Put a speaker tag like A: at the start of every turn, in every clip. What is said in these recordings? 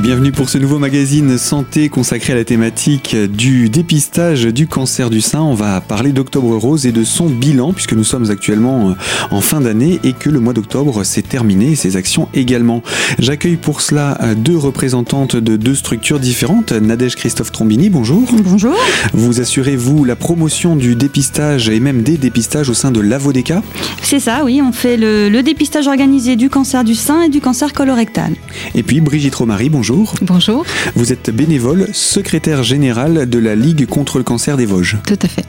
A: Et bienvenue pour ce nouveau magazine santé consacré à la thématique du dépistage du cancer du sein. On va parler d'Octobre Rose et de son bilan puisque nous sommes actuellement en fin d'année et que le mois d'octobre s'est terminé et ses actions également. J'accueille pour cela deux représentantes de deux structures différentes. Nadège Christophe Trombini, bonjour.
B: Bonjour.
A: Vous assurez-vous la promotion du dépistage et même des dépistages au sein de l'Avodeca
B: C'est ça, oui. On fait le, le dépistage organisé du cancer du sein et du cancer colorectal.
A: Et puis Brigitte Romary, bonjour bonjour.
C: Bonjour.
A: Vous êtes bénévole, secrétaire général de la Ligue contre le cancer des Vosges.
C: Tout à fait.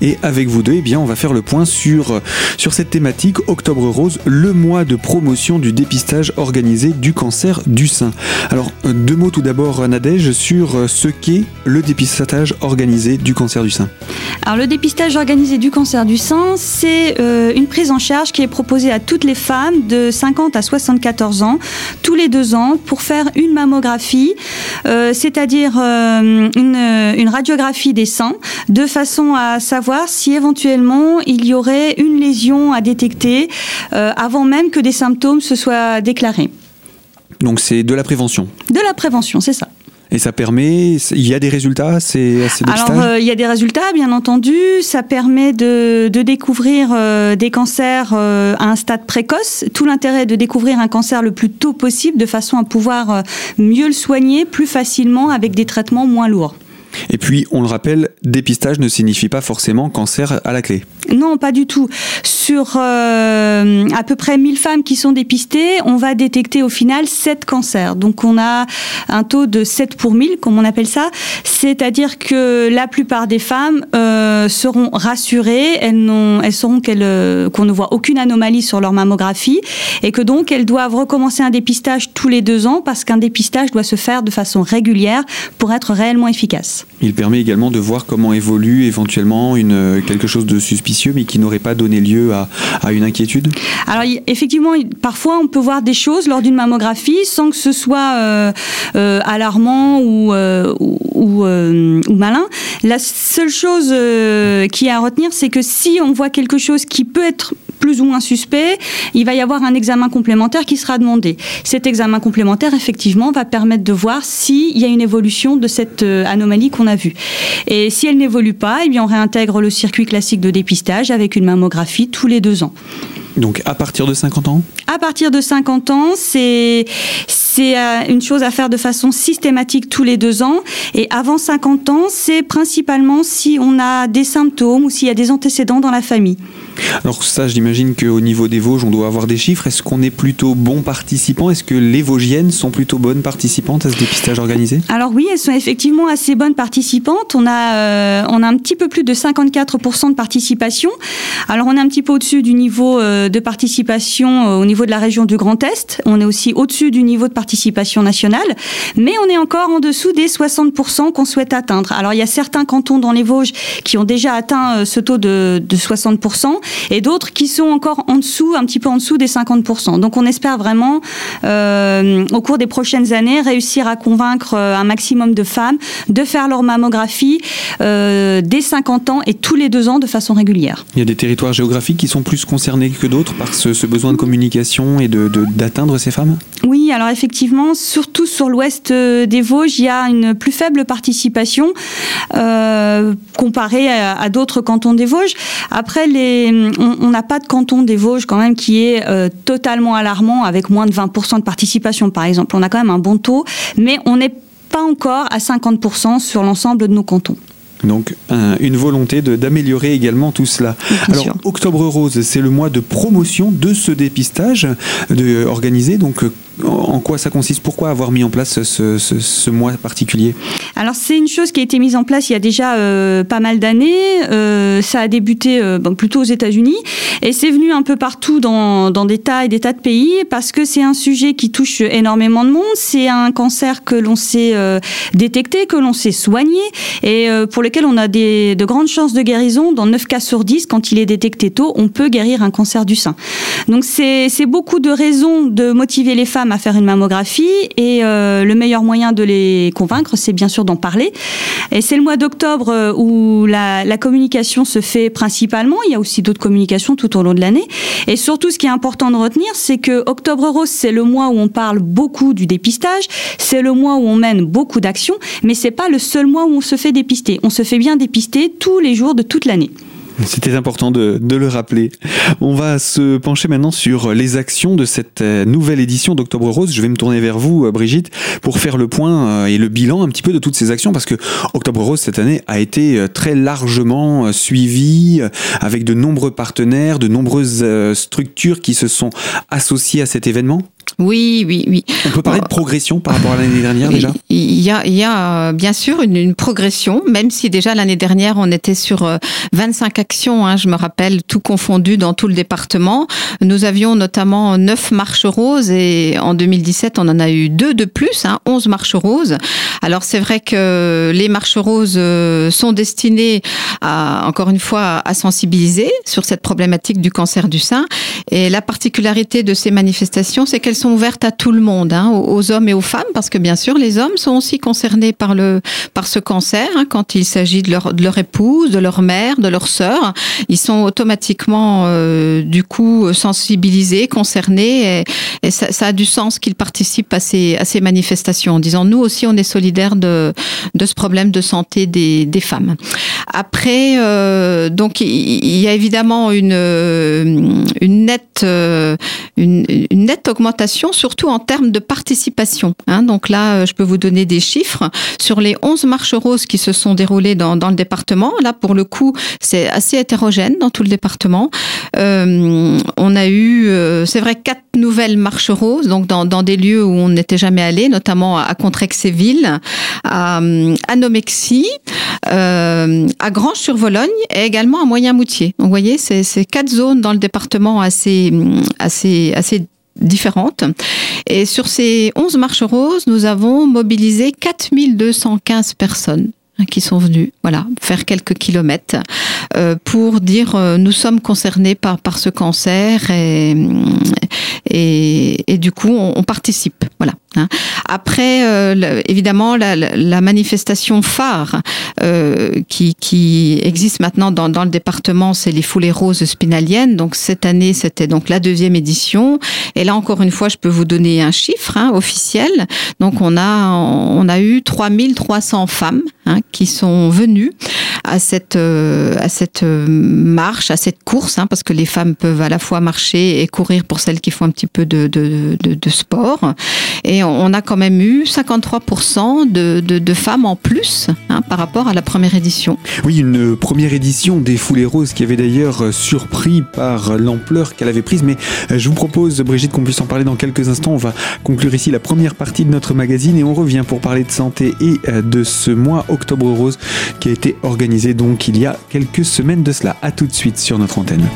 A: Et avec vous deux, eh bien, on va faire le point sur, sur cette thématique Octobre Rose, le mois de promotion du dépistage organisé du cancer du sein. Alors, deux mots tout d'abord, Nadège, sur ce qu'est le dépistage organisé du cancer du sein.
B: Alors, le dépistage organisé du cancer du sein, c'est euh, une prise en charge qui est proposée à toutes les femmes de 50 à 74 ans, tous les deux ans, pour faire une mammographie euh, c'est-à-dire euh, une, radiographie des seins, de façon à savoir si éventuellement il y aurait une lésion à détecter euh, avant même que des symptômes se soient déclarés.
A: Donc c'est de la prévention.
B: De la prévention, c'est ça.
A: Et ça permet, il y a des résultats c'est,
B: Alors, euh, il y a des résultats, bien entendu. Ça permet de, découvrir euh, des cancers euh, à un stade précoce. Tout l'intérêt est de découvrir un cancer le plus tôt possible, de façon à pouvoir mieux le soigner plus facilement avec des traitements moins lourds.
A: Et puis, on le rappelle, dépistage ne signifie pas forcément cancer à la clé.
B: Non, pas du tout. Sur euh, à peu près 1000 femmes qui sont dépistées, on va détecter au final 7 cancers. Donc on a un taux de 7 pour 1000, comme on appelle ça. C'est-à-dire que la plupart des femmes euh, seront rassurées, elles, elles sauront euh, qu'on ne voit aucune anomalie sur leur mammographie et que donc elles doivent recommencer un dépistage tous les deux ans parce qu'un dépistage doit se faire de façon régulière pour être réellement efficace.
A: Il permet également de voir comment évolue éventuellement une, quelque chose de suspicieux, mais qui n'aurait pas donné lieu à, une inquiétude?
B: Alors effectivement, parfois on peut voir des choses lors d'une mammographie sans que ce soit euh, euh, alarmant ou, euh, ou, ou, malin. La seule chose qui est à retenir, c'est que si on voit quelque chose qui peut être plus ou moins suspect, il va y avoir un examen complémentaire qui sera demandé. Cet examen complémentaire, effectivement, va permettre de voir s'il y a une évolution de cette anomalie qu'on a vue. Et si elle n'évolue pas, eh bien, on réintègre le circuit classique de dépistage avec une mammographie tous les deux ans.
A: Donc à partir de 50 ans?
B: À partir de 50 ans, c'est c'est euh, une chose à faire de façon systématique tous les deux ans. Et avant 50 ans, c'est principalement si on a des symptômes ou s'il y a des antécédents dans la famille.
A: Alors ça, j'imagine qu'au niveau des Vosges, on doit avoir des chiffres. Est-ce qu'on est plutôt bon participant? Est-ce que les Vosgiennes sont plutôt bonnes participantes à ce dépistage organisé?
B: Alors oui, elles sont effectivement assez bonnes participantes. On a, euh, on a un petit peu plus de 54% de participation. Alors on est un petit peu au-dessus du niveau euh, de participation au niveau de la région du Grand Est. On est aussi au-dessus du niveau de participation participation nationale, mais on est encore en dessous des 60% qu'on souhaite atteindre. Alors il y a certains cantons dans les Vosges qui ont déjà atteint euh, ce taux de, 60% et d'autres qui sont encore en dessous, un petit peu en dessous des 50%. Donc on espère vraiment, euh, au cours des prochaines années, réussir à convaincre euh, un maximum de femmes de faire leur mammographie dès 50 ans et tous les deux ans de façon régulière.
A: Il y a des territoires géographiques qui sont plus concernés que d'autres par ce, besoin de communication et d'atteindre de, ces femmes?
B: Oui, alors effectivement, effectivement, surtout sur l'ouest euh, des Vosges, il y a une plus faible participation euh, comparée à, d'autres cantons des Vosges. Après, les, on n'a pas de canton des Vosges quand même qui est euh, totalement alarmant avec moins de 20% de participation, par exemple. On a quand même un bon taux, mais on n'est pas encore à 50% sur l'ensemble de nos cantons.
A: Donc une volonté d'améliorer également tout cela. Alors Octobre Rose, c'est le mois de promotion de ce dépistage de, organisé. Donc en quoi ça consiste? Pourquoi avoir mis en place ce, mois particulier?
B: Alors c'est une chose qui a été mise en place il y a déjà euh, pas mal d'années. Euh, ça a débuté euh, plutôt aux États-Unis et c'est venu un peu partout dans, des tas et des tas de pays parce que c'est un sujet qui touche énormément de monde. C'est un cancer que l'on sait détecter, que l'on sait soigner et pour lequel on a des, de grandes chances de guérison. Dans 9 cas sur 10, quand il est détecté tôt, on peut guérir un cancer du sein. Donc c'est beaucoup de raisons de motiver les femmes à faire une mammographie et le meilleur moyen de les convaincre, c'est bien sûr d'en parler. Et c'est le mois d'octobre où la, la communication se fait principalement. Il y a aussi d'autres communications tout au long de l'année. Et surtout, ce qui est important de retenir, c'est que Octobre Rose, c'est le mois où on parle beaucoup du dépistage, c'est le mois où on mène beaucoup d'actions, mais c'est pas le seul mois où on se fait dépister. On se fait bien dépister tous les jours de toute l'année.
A: C'était important de, le rappeler. On va se pencher maintenant sur les actions de cette euh, nouvelle édition d'Octobre Rose. Je vais me tourner vers vous, euh, Brigitte, pour faire le point euh, et le bilan un petit peu de toutes ces actions, parce que Octobre Rose cette année a été très largement suivi, avec de nombreux partenaires, de nombreuses structures qui se sont associées à cet événement.
C: Oui, oui, oui.
A: On peut parler de progression par rapport à l'année dernière déjà?
C: Il y, a, il y a bien sûr une, progression, même si déjà l'année dernière on était sur 25 actions, hein, je me rappelle, tout confondu dans tout le département. Nous avions notamment 9 marches roses et en 2017 on en a eu deux de plus, hein, 11 marches roses. Alors c'est vrai que les marches roses euh, sont destinées à, encore une fois, à sensibiliser sur cette problématique du cancer du sein. Et la particularité de ces manifestations, c'est qu'elles sont ouvertes à tout le monde, hein, aux hommes et aux femmes, parce que bien sûr, les hommes sont aussi concernés par le par ce cancer. Hein, quand il s'agit de leur, de leur épouse, de leur mère, de leur sœur, ils sont automatiquement euh, du coup sensibilisés, concernés, et, ça, a du sens qu'ils participent à ces à ces manifestations, en disant nous aussi on est solidaires de de ce problème de santé des des femmes. Après, euh, donc il y a évidemment une nette euh, une, une nette augmentation surtout en termes de participation. Hein. Donc là, euh, je peux vous donner des chiffres. Sur les 11 marches roses qui se sont déroulées dans, le département, là, pour le coup, c'est assez hétérogène dans tout le département. Euh, on a eu, euh, c'est vrai, quatre nouvelles marches roses, donc dans, des lieux où on n'était jamais allé, notamment à Contrexéville, à, à à Grange-sur-Vologne et également à Moyen-Moutier. Vous voyez, c'est quatre zones dans le département assez, assez, assez différentes. Et sur ces 11 marches roses, nous avons mobilisé 4215 personnes qui sont venues voilà faire quelques kilomètres euh, pour dire euh, nous sommes concernés par par ce cancer et et, et du coup on, on participe voilà Hein. Après, euh, évidemment, la, la, manifestation phare euh, qui, qui, existe maintenant dans, dans le département, c'est les foulées roses spinaliennes. Donc cette année, c'était donc la deuxième édition. Et là, encore une fois, je peux vous donner un chiffre hein, officiel. Donc on a on a eu 3300 femmes hein, qui sont venues à cette euh, à cette marche, à cette course, hein, parce que les femmes peuvent à la fois marcher et courir pour celles qui font un petit peu de, de, sport. Et on a quand même eu 53% de, de, femmes en plus hein, par rapport à la première édition.
A: Oui, une première édition des Foulées Roses qui avait d'ailleurs surpris par l'ampleur qu'elle avait prise. Mais euh, je vous propose, Brigitte, qu'on puisse en parler dans quelques instants. On va conclure ici la première partie de notre magazine et on revient pour parler de santé et euh, de ce mois Octobre Qui a été organisé donc il y a quelques semaines de cela. À tout de suite sur notre antenne.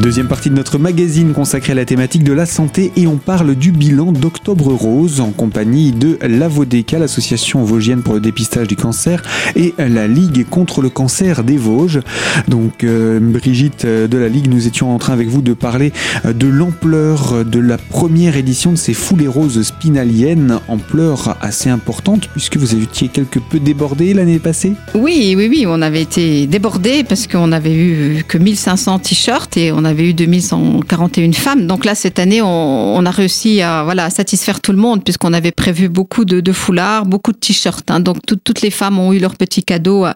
A: Deuxième partie de notre magazine consacrée à la thématique de la santé et on parle du bilan d'Octobre Rose en compagnie de l'AVODECA, l'association vosgienne pour le dépistage du cancer et la Ligue contre le cancer des Vosges. Donc euh, Brigitte de la Ligue, nous étions en train avec vous de parler de l'ampleur de la première édition de ces foulées roses spinaliennes, ampleur assez importante puisque vous étiez quelque peu débordé l'année passée.
C: Oui, oui, oui, on avait été débordé parce qu'on avait eu que 1500 t-shirts et on a avait eu 2141 femmes. Donc là, cette année, on, a réussi à voilà satisfaire tout le monde puisqu'on avait prévu beaucoup de, foulards, beaucoup de t-shirts. Hein. Donc toutes les femmes ont eu leur petit cadeau à,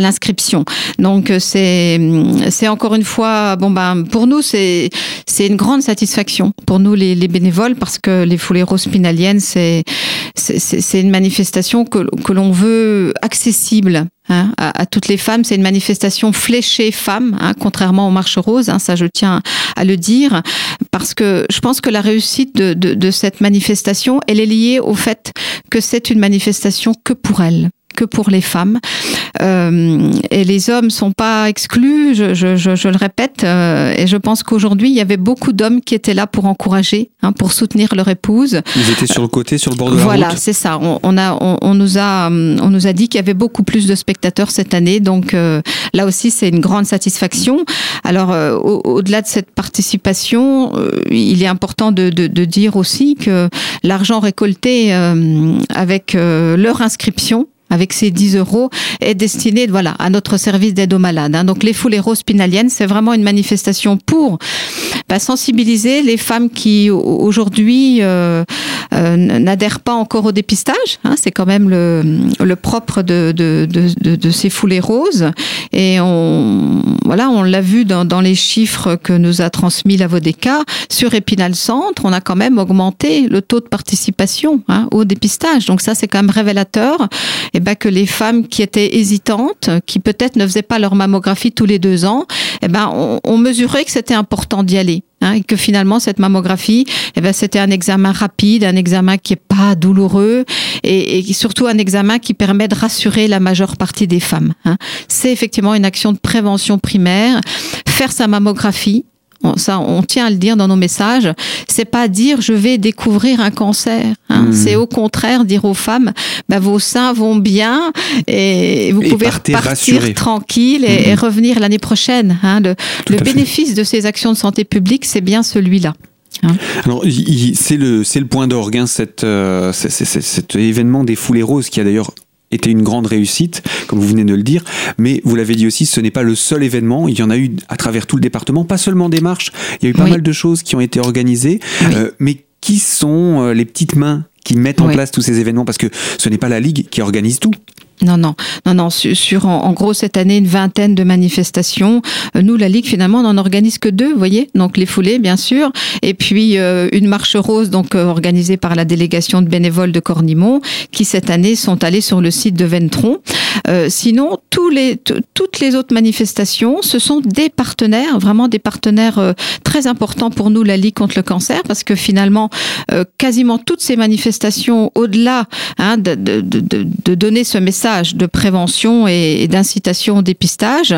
C: l'inscription. Donc c'est c'est encore une fois bon ben pour nous c'est c'est une grande satisfaction pour nous les, bénévoles parce que les foulées roses spinaliennes c'est c'est une manifestation que, que l'on veut accessible Hein, à, toutes les femmes. C'est une manifestation fléchée femmes, hein, contrairement aux marches roses. Hein, ça, je tiens à le dire, parce que je pense que la réussite de, de, de cette manifestation, elle est liée au fait que c'est une manifestation que pour elles que pour les femmes. et les hommes sont pas exclus, je, je, je, le répète, et je pense qu'aujourd'hui, il y avait beaucoup d'hommes qui étaient là pour encourager, hein, pour soutenir leur épouse.
A: Ils étaient sur le côté, sur le bord de la
C: voilà, Voilà, c'est ça. On, on a, on, on, nous a, on nous a dit qu'il y avait beaucoup plus de spectateurs cette année, donc là aussi, c'est une grande satisfaction. Alors, au-delà de cette participation, il est important de, de, de dire aussi que l'argent récolté euh, avec euh, leur inscription avec ces 10 euros est destiné voilà à notre service d'aide aux malades. Hein. Donc les foules spinaliennes, c'est vraiment une manifestation pour bah, sensibiliser les femmes qui aujourd'hui euh, euh, n'adhèrent pas encore au dépistage. Hein. C'est quand même le, le propre de, de, de, de, ces foulées roses. Et on voilà, on l'a vu dans, dans, les chiffres que nous a transmis la Vodeka sur Épinal Centre, on a quand même augmenté le taux de participation hein, au dépistage. Donc ça, c'est quand même révélateur et ben, que les femmes qui étaient hésitantes, qui peut-être ne faisaient pas leur mammographie tous les deux ans, eh ben, on, on mesurait que c'était important d'y aller. Hein, et que finalement cette mammographie, eh ben, c'était un examen rapide, un examen qui est pas douloureux et, et, surtout un examen qui permet de rassurer la majeure partie des femmes. Hein. C'est effectivement une action de prévention primaire. Faire sa mammographie, ça, on tient à le dire dans nos messages. C'est pas dire je vais découvrir un cancer. Hein. Hmm. C'est au contraire dire aux femmes, bah, vos seins vont bien et vous pouvez partir tranquille et, hmm. revenir l'année prochaine. Hein. Le, le bénéfice de ces actions de santé publique, c'est bien celui-là.
A: Hein. Alors, c'est le, le point d'orgue, hein, cet, euh, cet événement des foulées roses qui a d'ailleurs était une grande réussite, comme vous venez de le dire. Mais vous l'avez dit aussi, ce n'est pas le seul événement. Il y en a eu à travers tout le département, pas seulement des marches. Il y a eu pas mal de choses qui ont été organisées. Euh, mais qui sont euh, les petites mains qui mettent en place tous ces événements? Parce que ce n'est pas la Ligue qui organise tout.
C: Non, non, non, non. Sur, en, gros cette année une vingtaine de manifestations. Euh, nous, la Ligue, finalement, on n'en organise que deux, vous voyez. Donc les foulées, bien sûr, et puis euh, une marche rose, donc euh, organisée par la délégation de bénévoles de Cornimont, qui cette année sont allés sur le site de Ventron. sinon, toutes les autres manifestations, ce sont des partenaires, vraiment des partenaires très importants pour nous, la Ligue contre le cancer, parce que finalement, quasiment toutes ces manifestations, au-delà hein, de donner ce message de prévention et, d'incitation au dépistage,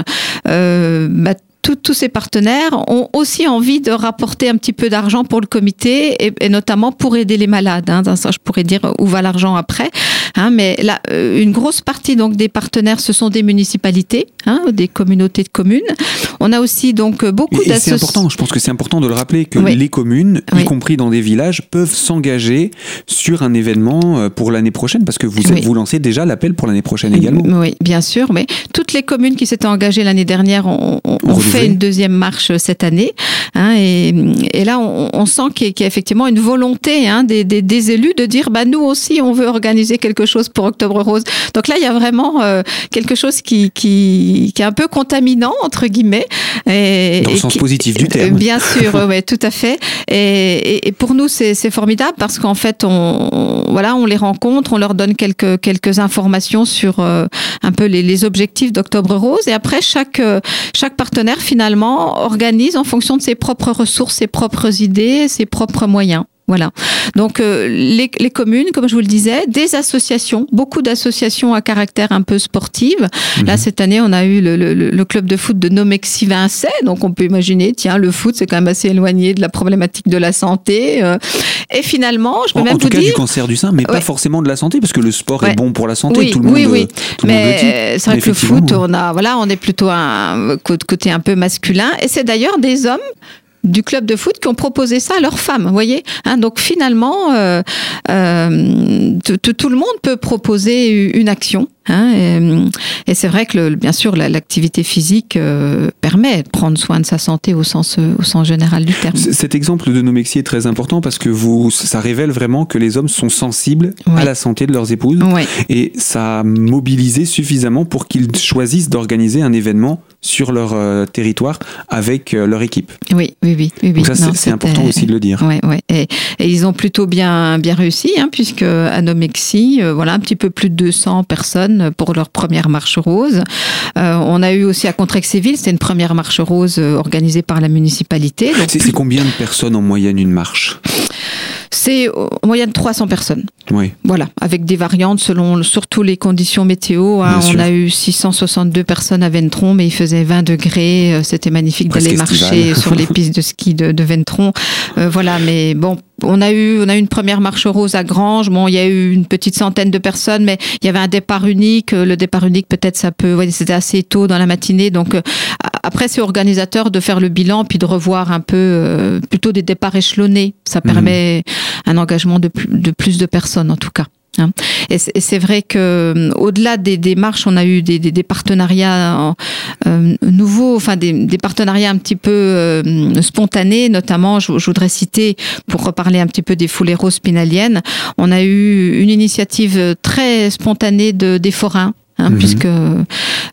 C: euh, bah, tous ces partenaires ont aussi envie de rapporter un petit peu d'argent pour le comité et, notamment pour aider les malades. Hein. Ça, je pourrais dire où va l'argent après. Hein, mais là, euh, une grosse partie donc des partenaires, ce sont des municipalités, hein, des communautés de communes. On a aussi donc beaucoup d'associations.
A: C'est important. Je pense que c'est important de le rappeler que les communes, y compris dans des villages, peuvent s'engager sur un événement euh, pour l'année prochaine parce que vous vous lancez déjà l'appel pour l'année prochaine également.
C: Oui, bien sûr. Mais toutes les communes qui s'étaient engagées l'année dernière ont, ont fait une deuxième marche cette année. Hein, et, et, là, on, on sent qu'il y, a effectivement une volonté des, des, des, élus de dire, bah nous aussi, on veut organiser quelque chose pour Octobre Rose. Donc là, il y a vraiment euh, quelque chose qui, qui, qui, est un peu contaminant entre guillemets.
A: Et, Dans le sens positif du terme.
C: Bien sûr, oui, tout à fait. Et, et pour nous, c'est formidable parce qu'en fait, on, voilà, on les rencontre, on leur donne quelques quelques informations sur euh, un peu les, les objectifs d'Octobre Rose. Et après, chaque chaque partenaire finalement organise en fonction de ses propres ressources, ses propres idées, ses propres moyens. Voilà. Donc euh, les, les, communes, comme je vous le disais, des associations, beaucoup d'associations à caractère un peu sportive. Là mhm. cette année, on a eu le, le, le club de foot de Nomexi Vincey, donc on peut imaginer, tiens, le foot c'est quand même assez éloigné de la problématique de la santé. Euh. et finalement, je peux
A: en,
C: même
A: en tout
C: vous
A: cas
C: dire,
A: du cancer du sein, mais pas forcément de la santé, parce que le sport
C: Ouais.
A: est bon pour la santé.
C: Oui,
A: tout le monde,
C: oui, oui.
A: euh, tout monde le dit.
C: Mais c'est vrai que le foot, on a, voilà, on est plutôt un côté un peu masculin. Et c'est d'ailleurs des hommes du club de foot qui ont proposé ça à leurs femmes, voyez. Hein, donc finalement, euh, euh, tout le monde peut proposer une action. Hein, et, et c'est vrai que le, bien sûr la- l'activité physique euh, permet de prendre soin de sa santé au sens euh, au sens général du terme.
A: C- Cet exemple de Nomexi est très important parce que vous, ça révèle vraiment que les hommes sont sensibles à la santé de leurs épouses et ça a mobilisé suffisamment pour qu'ils choisissent d'organiser un événement sur leur euh, territoire avec euh, leur équipe.
C: Oui, oui, oui, oui. oui.
A: Donc ça, c'est- important aussi de le dire.
C: Ouais, ouais. Et, et ils ont plutôt bien, bien réussi, hein, puisque à Nomexi, voilà, un petit peu plus de 200 personnes pour leur première marche rose. Euh, on a eu aussi à Contrexéville, c'était une première marche rose euh, organisée par la municipalité.
A: C'est c'est combien de personnes en moyenne une marche?
C: C'est en moyenne 300 personnes.
A: Oui.
C: Voilà, avec des variantes selon surtout les conditions météo. Hein. on a eu 662 personnes à Ventron, mais il faisait 20 degrés. Euh, c'était magnifique d'aller marcher sur les pistes de ski de, de Ventron. Euh, voilà, mais bon, on a eu on a eu une première marche rose à Grange. Bon, il y a eu une petite centaine de personnes, mais il y avait un départ unique. Le départ unique, peut-être, ça peut. c'était assez tôt dans la matinée, donc euh, après, c'est organisateur de faire le bilan puis de revoir un peu euh, plutôt des départs échelonnés. Ça mhm. permet un engagement de de plus de personnes en tout cas. Hein. Et c'est vrai que euh, au-delà des, des, marches, on a eu des, des, des partenariats euh, nouveaux, enfin des, des, partenariats un petit peu euh, spontanés, notamment, je, je, voudrais citer, pour reparler un petit peu des foulées roses on a eu une initiative très spontanée de, des forains Hein, mhm. puisque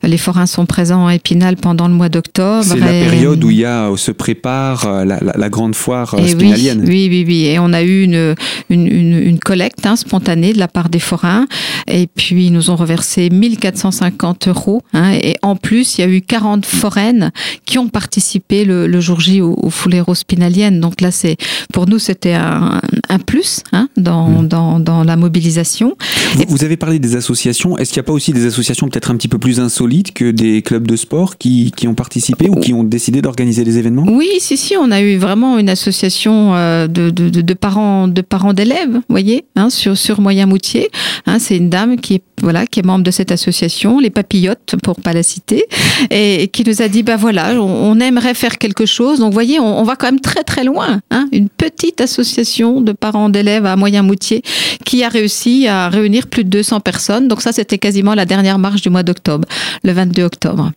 C: les forains sont présents à Épinal pendant le mois d'octobre.
A: C'est la période où il y a, se prépare euh, la, la, la grande foire euh, spinalienne.
C: Oui, oui, oui, Et on a eu une, une, une, une collecte hein, spontanée de la part des forains. Et puis, ils nous ont reversé 1450 euros. Hein, et en plus, il y a eu 40 foraines qui ont participé le, le jour J au, au Foulero spinalienne. Donc là, c'est pour nous, c'était un, un, plus dans, mmh. dans, dans, la mobilisation.
A: Vous, vous, avez parlé des associations. Est-ce qu'il n'y a pas aussi des associations peut-être un petit peu plus insolites que des clubs de sport qui, qui ont participé ou qui ont décidé d'organiser des événements?
C: Oui, si, si, on a eu vraiment une association euh, de, de, parents de parents d'élèves, vous voyez, hein, sur, sur Moyen-Moutier. Hein, c'est une dame qui est, voilà, qui est membre de cette association, les Papillotes, pour pas la citer, et, qui nous a dit, bah voilà, on, aimerait faire quelque chose. Donc, vous voyez, on, va quand même très très loin. Hein, une petite association de parents d'élèves à Moyen-Moutier qui a réussi à réunir plus de 200 personnes. Donc ça, c'était quasiment la dernière dernière marche du mois d'octobre, le 22 octobre.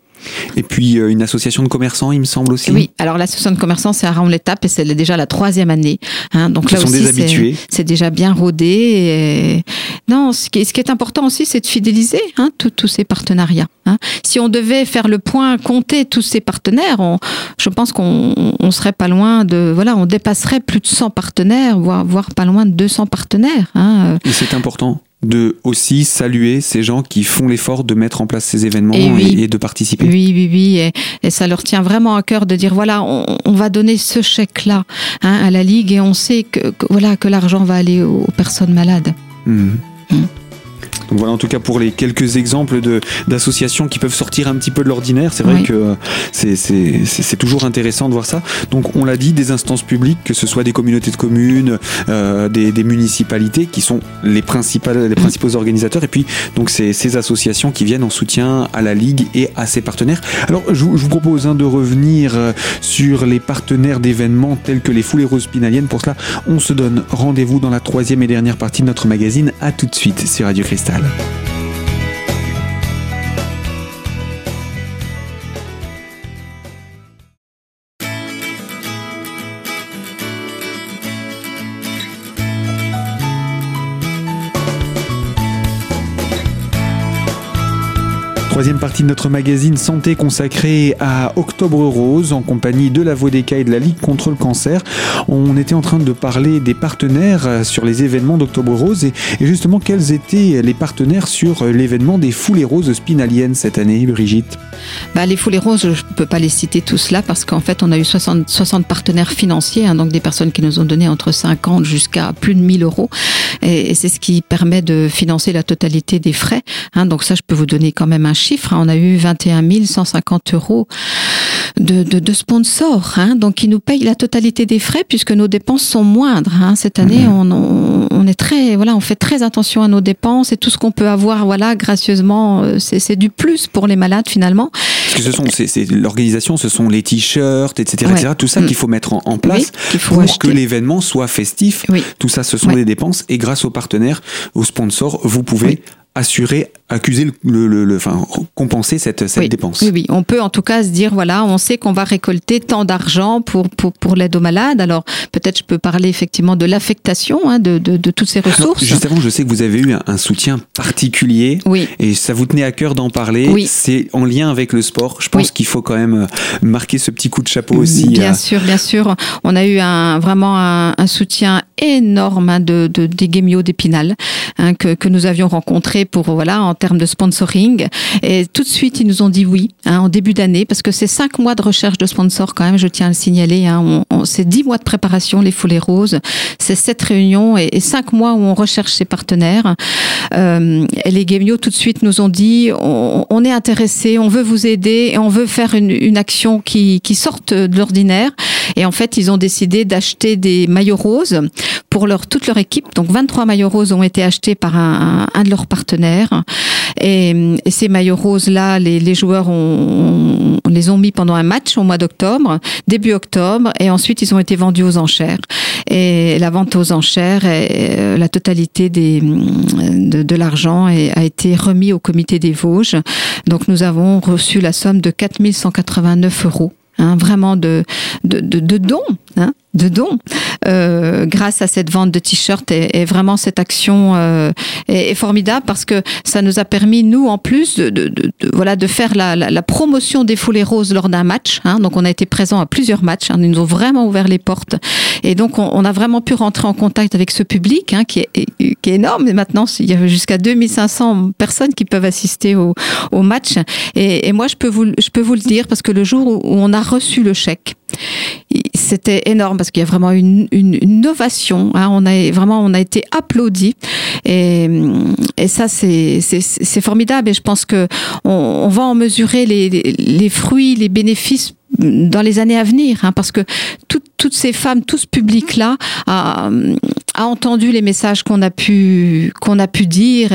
A: Et puis euh, une association de commerçants, il me semble aussi.
C: Oui, alors l'association de commerçants, c'est à Raon l'étape et c'est déjà la troisième année. Hein, donc
A: là sont aussi, des habitués.
C: C'est déjà bien rodé. Et... Non, ce qui, est, ce qui est important aussi, c'est de fidéliser hein, tous ces partenariats. Hein. Si on devait faire le point, compter tous ces partenaires, on, je pense qu'on on serait pas loin de, voilà, on dépasserait plus de 100 partenaires, voire, voire pas loin de 200 partenaires.
A: Et c'est important de aussi saluer ces gens qui font l'effort de mettre en place ces événements et,
C: oui.
A: et de participer.
C: Oui, oui, oui, et, et, ça leur tient vraiment à cœur de dire voilà, on, on va donner ce chèque-là hein, à la ligue et on sait que, que voilà que l'argent va aller aux, aux personnes malades.
A: Mmh. Mmh. Donc voilà en tout cas pour les quelques exemples d'associations qui peuvent sortir un petit peu de l'ordinaire. C'est vrai oui. que c'est toujours intéressant de voir ça. Donc on l'a dit, des instances publiques, que ce soit des communautés de communes, euh, des, des, municipalités qui sont les, principales, les principaux organisateurs, et puis donc ces, ces, associations qui viennent en soutien à la Ligue et à ses partenaires. Alors je, je vous propose hein, de revenir euh, sur les partenaires d'événements tels que les Foulées Roses Pinaliennes. Pour cela, on se donne rendez-vous dans la troisième et dernière partie de notre magazine. À tout de suite sur Radio Cristal. Hasta. Troisième partie de notre magazine Santé consacrée à Octobre Rose en compagnie de la Vodeka et de la Ligue contre le cancer. On était en train de parler des partenaires sur les événements d'Octobre Rose et, justement quels étaient les partenaires sur l'événement des Foulées Roses spinaliennes cette année, Brigitte?
C: Bah, Les Foulées Roses, je ne peux pas les citer tous là parce qu'en fait on a eu 60, 60 partenaires financiers, hein, donc des personnes qui nous ont donné entre 50 jusqu'à plus de 1000 euros et, et c'est ce qui permet de financer la totalité des frais. Hein, donc ça je peux vous donner quand même un chiffre chiffres. Hein. On a eu 21 150 euros de, de, de sponsors, hein, donc qui nous payent la totalité des frais puisque nos dépenses sont moindres. Hein. Cette année, on, on, on, est très, voilà, on fait très attention à nos dépenses et tout ce qu'on peut avoir, voilà, gracieusement, euh, c'est du plus pour les malades finalement.
A: Parce que ce sont, c'est l'organisation, ce sont les t-shirts, etc., ouais. etc. Tout ça mmh. qu'il faut mettre en, en place oui, pour acheter. que l'événement soit festif.
C: Oui.
A: Tout ça, ce sont ouais. des dépenses et grâce aux partenaires, aux sponsors, vous pouvez oui assurer, accuser le, le, le, enfin compenser cette, cette
C: oui,
A: dépense.
C: Oui, oui, on peut en tout cas se dire voilà, on sait qu'on va récolter tant d'argent pour pour, pour l'aide aux malades. Alors peut-être je peux parler effectivement de l'affectation hein, de, de, de, toutes ces ressources.
A: Non, juste avant, je sais que vous avez eu un, un, soutien particulier.
C: Oui.
A: Et ça vous tenait à cœur d'en parler.
C: Oui.
A: C'est en lien avec le sport. Je pense oui. qu'il faut quand même euh, marquer ce petit coup de chapeau aussi.
C: Bien à... sûr, bien sûr. On a eu un vraiment un, un soutien énorme hein, de, de des Guémio d'Épinal hein, que que nous avions rencontré pour voilà termes de sponsoring. Et tout de suite, ils nous ont dit oui, hein, en début d'année, parce que c'est cinq mois de recherche de sponsors quand même, je tiens à le signaler. Hein, c'est dix mois de préparation, les foulées roses. C'est sept réunions et, cinq mois où on recherche ses partenaires. Euh, et les Gemio tout de suite nous ont dit on, est intéressé, on veut vous aider et on veut faire une, une action qui, qui sorte de l'ordinaire. Et en fait, ils ont décidé d'acheter des maillots roses pour leur, toute leur équipe. Donc 23 maillots roses ont été achetés par un, un de leurs partenaires. Et, et ces maillots roses-là, les, les joueurs ont, on les ont mis pendant un match au mois d'octobre, début octobre, et ensuite ils ont été vendus aux enchères. Et la vente aux enchères, et, la totalité des, de, de l'argent a été remis au comité des Vosges. Donc nous avons reçu la somme de 4189 euros. Hein, vraiment de, de, de, de dons hein, de dons euh, grâce à cette vente de t-shirts et, vraiment cette action euh, est, formidable parce que ça nous a permis nous en plus de, de, de voilà de faire la, la, la, promotion des foulées roses lors d'un match hein, donc on a été présent à plusieurs matchs hein, ils nous ont vraiment ouvert les portes. Et donc on, on a vraiment pu rentrer en contact avec ce public hein, qui, est, qui est énorme. Et maintenant il y a jusqu'à 2500 personnes qui peuvent assister au, au match. Et, et, moi je peux vous je peux vous le dire parce que le jour où on a reçu le chèque c'était énorme parce qu'il y a vraiment une, une, innovation. Hein. On a vraiment, on a été applaudi et, ça c'est formidable. Et je pense que on, va en mesurer les, fruits, les bénéfices dans les années à venir, hein, parce que tout, toutes ces femmes, tout ce public-là a, entendu les messages qu'on a pu qu'on a pu dire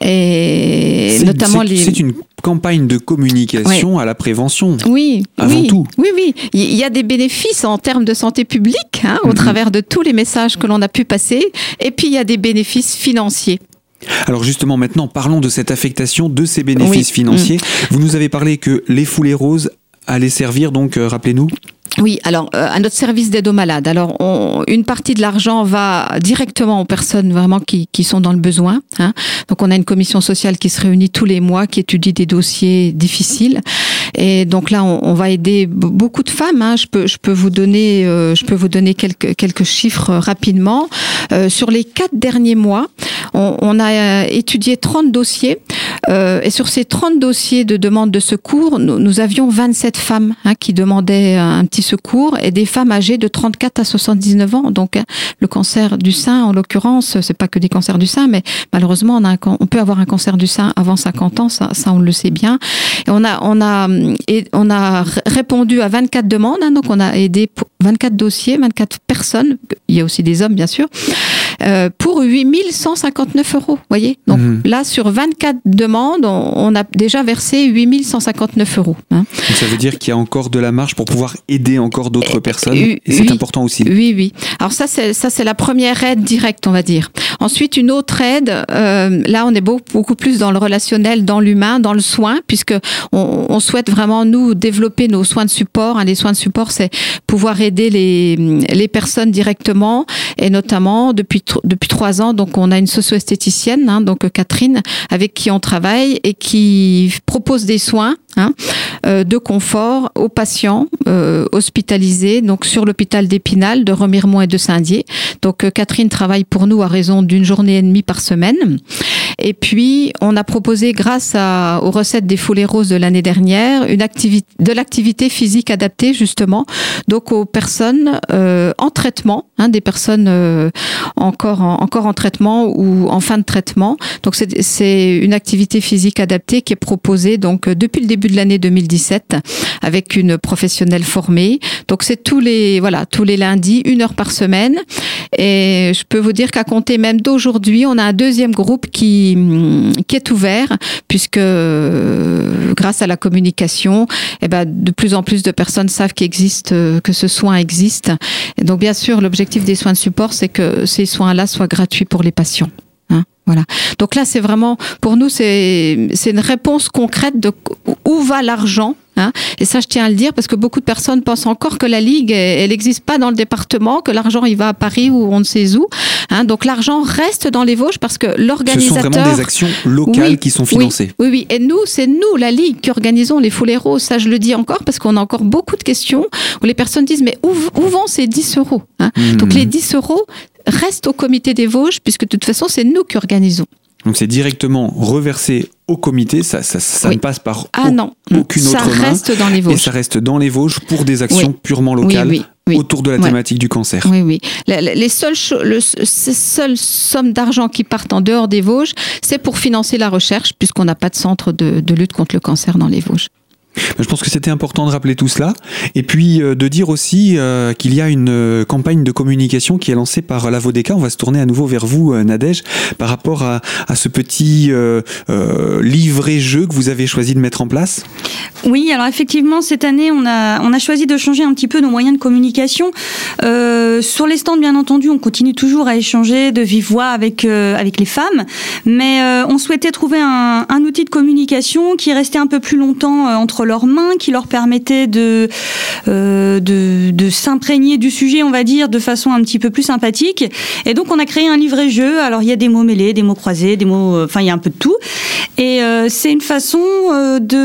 C: et notamment les.
A: C'est une campagne de communication à la prévention.
C: Oui,
A: avant
C: oui,
A: tout.
C: Oui, oui. Il y a des bénéfices en termes de santé publique hein, au mm -hmm. travers de tous les messages que l'on a pu passer, et puis il y a des bénéfices financiers.
A: Alors justement, maintenant, parlons de cette affectation, de ces bénéfices oui. financiers. Mmh. Vous nous avez parlé que les foulées roses allaient servir, donc euh, rappelez-nous.
C: Oui, alors euh, à notre service d'aide aux malades. Alors, une partie de l'argent va directement aux personnes vraiment qui, sont dans le besoin. Hein. Donc, on a une commission sociale qui se réunit tous les mois, qui étudie des dossiers difficiles. Et donc là, on, va aider beaucoup de femmes. Hein. Je peux, je peux vous donner, euh, je peux vous donner quelques chiffres rapidement. Euh, sur les quatre derniers mois, on, a étudié 30 dossiers. Et sur ces 30 dossiers de demande de secours, nous, nous avions 27 femmes hein, qui demandaient un petit secours et des femmes âgées de 34 à 79 ans. Donc le cancer du sein, en l'occurrence, c'est pas que des cancers du sein, mais malheureusement on, peut avoir un cancer du sein avant 50 ans, ça, ça on le sait bien. On a on a et on a répondu à 24 demandes, hein, donc on a aidé 24 dossiers, 24 personnes. Il y a aussi des hommes bien sûr. Euh, pour 8159 euros, voyez. Donc mmh. là, sur 24 demandes, on, on, a déjà versé 8159 euros.
A: Hein. Donc ça veut dire qu'il y a encore de la marge pour pouvoir aider encore d'autres personnes. Et, et c'est important aussi.
C: Oui, oui. Alors ça, c'est ça, c'est la première aide directe, on va dire. Ensuite, une autre aide. Euh, là, on est beaucoup, beaucoup plus dans le relationnel, dans l'humain, dans le soin, puisque on, on, souhaite vraiment nous développer nos soins de support. Hein, les soins de support, c'est pouvoir aider les les personnes directement et notamment depuis depuis trois ans, donc on a une socio-esthéticienne, hein, donc Catherine, avec qui on travaille et qui propose des soins hein, euh, de confort aux patients euh, hospitalisés donc sur l'hôpital d'Épinal, de Remiremont et de Saint-Dié. Donc euh, Catherine travaille pour nous à raison d'une journée et demie par semaine. Et puis on a proposé grâce à, aux recettes des foulées roses de l'année dernière une activité de l'activité physique adaptée justement donc aux personnes euh, en traitement, hein, des personnes euh, encore en, encore en traitement ou en fin de traitement. Donc c'est une activité physique adaptée qui est proposée donc depuis le début de l'année 2017 avec une professionnelle formée. Donc c'est tous les voilà tous les lundis une heure par semaine. Et je peux vous dire qu'à compter même d'aujourd'hui, on a un deuxième groupe qui qui est ouvert puisque grâce à la communication, eh ben, de plus en plus de personnes savent existe que ce soin existe. Et donc bien sûr, l'objectif des soins de support, c'est que ces soins-là soient gratuits pour les patients. Hein voilà. Donc là, c'est vraiment, pour nous, c'est une réponse concrète de où va l'argent Hein et ça, je tiens à le dire parce que beaucoup de personnes pensent encore que la Ligue, elle n'existe pas dans le département, que l'argent, il va à Paris ou on ne sait où. Hein donc l'argent reste dans les Vosges parce que l'organisateur...
A: Ce sont vraiment des actions locales oui, qui sont financées.
C: Oui, oui, oui. Et nous, c'est nous, la Ligue, qui organisons les foulées roses. Ça, je le dis encore parce qu'on a encore beaucoup de questions où les personnes disent, mais où, où vont ces 10 euros hein mmh. Donc les 10 euros restent au comité des Vosges puisque de toute façon, c'est nous qui organisons.
A: Donc c'est directement reversé au comité, ça, ça, ça
C: Oui.
A: ne passe par
C: Ah
A: au-
C: non,
A: aucune
C: ça
A: autre main.
C: reste dans les
A: Et
C: Vosges.
A: ça reste dans les Vosges pour des actions
C: Oui.
A: purement locales
C: oui,
A: autour de la
C: Ouais.
A: thématique du cancer.
C: Oui, oui. Les, les- les seules, cho- le- ces seules sommes d'argent qui partent en dehors des Vosges, c'est pour financer la recherche, puisqu'on n'a pas de centre de, de lutte contre le cancer dans les Vosges.
A: Je pense que c'était important de rappeler tout cela. Et puis euh, de dire aussi euh, qu'il y a une euh, campagne de communication qui est lancée par la Vodeka. On va se tourner à nouveau vers vous, Nadège, par rapport à, ce petit livret-jeu que vous avez choisi de mettre en place.
B: Oui, alors effectivement, cette année, on a, on a choisi de changer un petit peu nos moyens de communication. Sur les stands, bien entendu, on continue toujours à échanger de vive voix avec, avec les femmes, mais on souhaitait trouver un, un outil de communication qui restait un peu plus longtemps entre leurs mains, qui leur permettait de, euh, de, de s'imprégner du sujet, on va dire, de façon un petit peu plus sympathique. Et donc, on a créé un livret-jeu. Alors, il y a des mots mêlés, des mots croisés, des mots... euh, Enfin, il y a un peu de tout. Et euh, c'est une façon de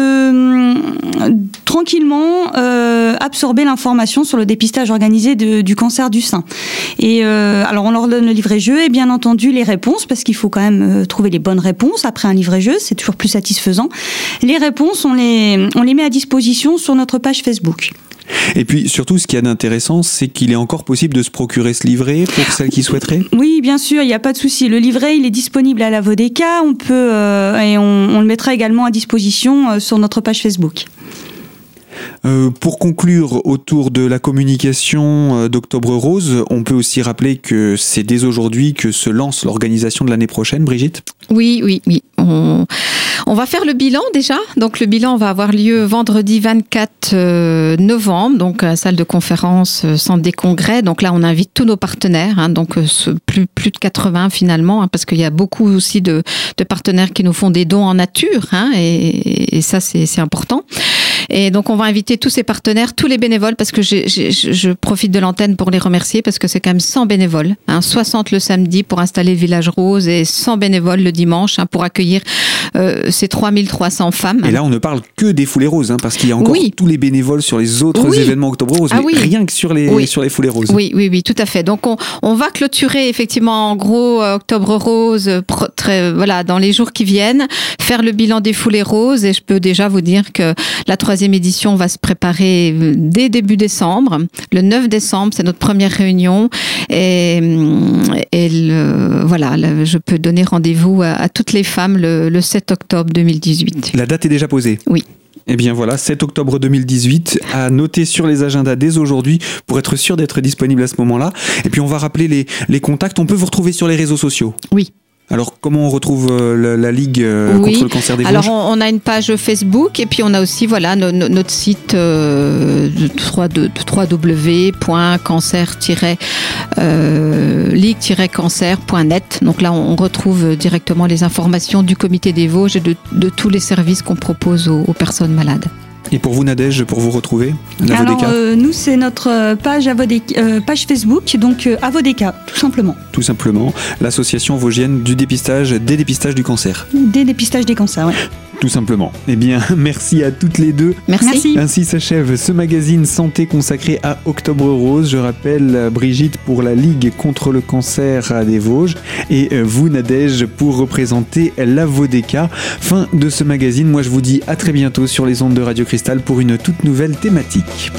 B: tranquillement absorber l'information sur le dépistage organisé du cancer du sein. Et alors on leur donne le livret-jeu et bien entendu les réponses parce qu'il faut quand même trouver les bonnes réponses après un livret-jeu, c'est toujours plus satisfaisant. Les réponses, on les met à disposition sur notre page Facebook.
A: Et puis surtout, ce qui est d'intéressant, c'est qu'il est encore possible de se procurer ce livret pour celles qui souhaiteraient?
B: Oui, bien sûr, il n'y a pas de souci. Le livret, il est disponible à la Vodeka. On peut euh, et on, on le mettra également à disposition euh, sur notre page Facebook.
A: Euh, pour conclure autour de la communication d'Octobre Rose, on peut aussi rappeler que c'est dès aujourd'hui que se lance l'organisation de l'année prochaine, Brigitte?
C: Oui, oui, oui. On, va faire le bilan déjà. Donc le bilan va avoir lieu vendredi 24 euh, novembre, donc à la salle de conférence, euh, centre des congrès. Donc là, on invite tous nos partenaires, hein, donc euh, plus, plus de 80 finalement, hein, parce qu'il y a beaucoup aussi de, partenaires qui nous font des dons en nature, hein, et, ça c'est important. Et donc on va inviter tous ces partenaires, tous les bénévoles, parce que je je profite de l'antenne pour les remercier, parce que c'est quand même 100 bénévoles, hein, 60 le samedi pour installer le village rose et 100 bénévoles le dimanche hein, pour accueillir euh, ces 3300 femmes.
A: Et là, on ne parle que des foulées roses, hein, parce qu'il y a encore
C: Oui.
A: tous les bénévoles sur les autres
C: Oui.
A: événements Octobre Rose,
C: Ah
A: mais
C: oui.
A: rien que sur les, sur les foulées roses.
C: Oui, oui, oui, tout à fait. Donc on, on va clôturer effectivement en gros euh, Octobre Rose, euh, très, voilà, dans les jours qui viennent, faire le bilan des foulées roses et je peux déjà vous dire que la troisième édition va se préparer euh, dès début décembre. Le 9 décembre, c'est notre première réunion et, et le- voilà, le- je peux donner rendez-vous à, à toutes les femmes le, le 7 octobre 2018.
A: La date est déjà posée.
C: Oui.
A: Eh bien voilà, 7 octobre 2018, à noter sur les agendas dès aujourd'hui pour être sûr d'être disponible à ce moment-là. Et puis on va rappeler les, les contacts. On peut vous retrouver sur les réseaux sociaux.
C: Oui.
A: Alors comment on retrouve euh, la, la Ligue euh,
C: Oui.
A: contre le cancer des
C: Alors on, on a une page Facebook et puis on a aussi voilà no- no- notre site euh, de 3 de- de www.cancer-ligue-cancer.net. Donc là on retrouve directement les informations du comité des Vosges et de, de tous les services qu'on propose aux, aux personnes malades.
A: Et pour vous Nadège, pour vous retrouver, la
B: Alors euh, nous, c'est notre euh, page, euh, page Facebook, donc euh, Avodeka, tout simplement,
A: tout simplement, l'association vosgienne du dépistage, des dépistages du cancer.
B: des dépistages des cancers. ouais.
A: Tout simplement. Eh bien, merci à toutes les deux.
C: Merci.
B: Merci.
A: Ainsi s'achève ce magazine santé consacré à Octobre Rose. Je rappelle euh, Brigitte pour la Ligue contre le cancer des Vosges et euh, vous Nadège pour représenter la Vodeka. Fin de ce magazine. Moi je vous dis à très bientôt sur les ondes de Radio Cristal pour une toute nouvelle thématique.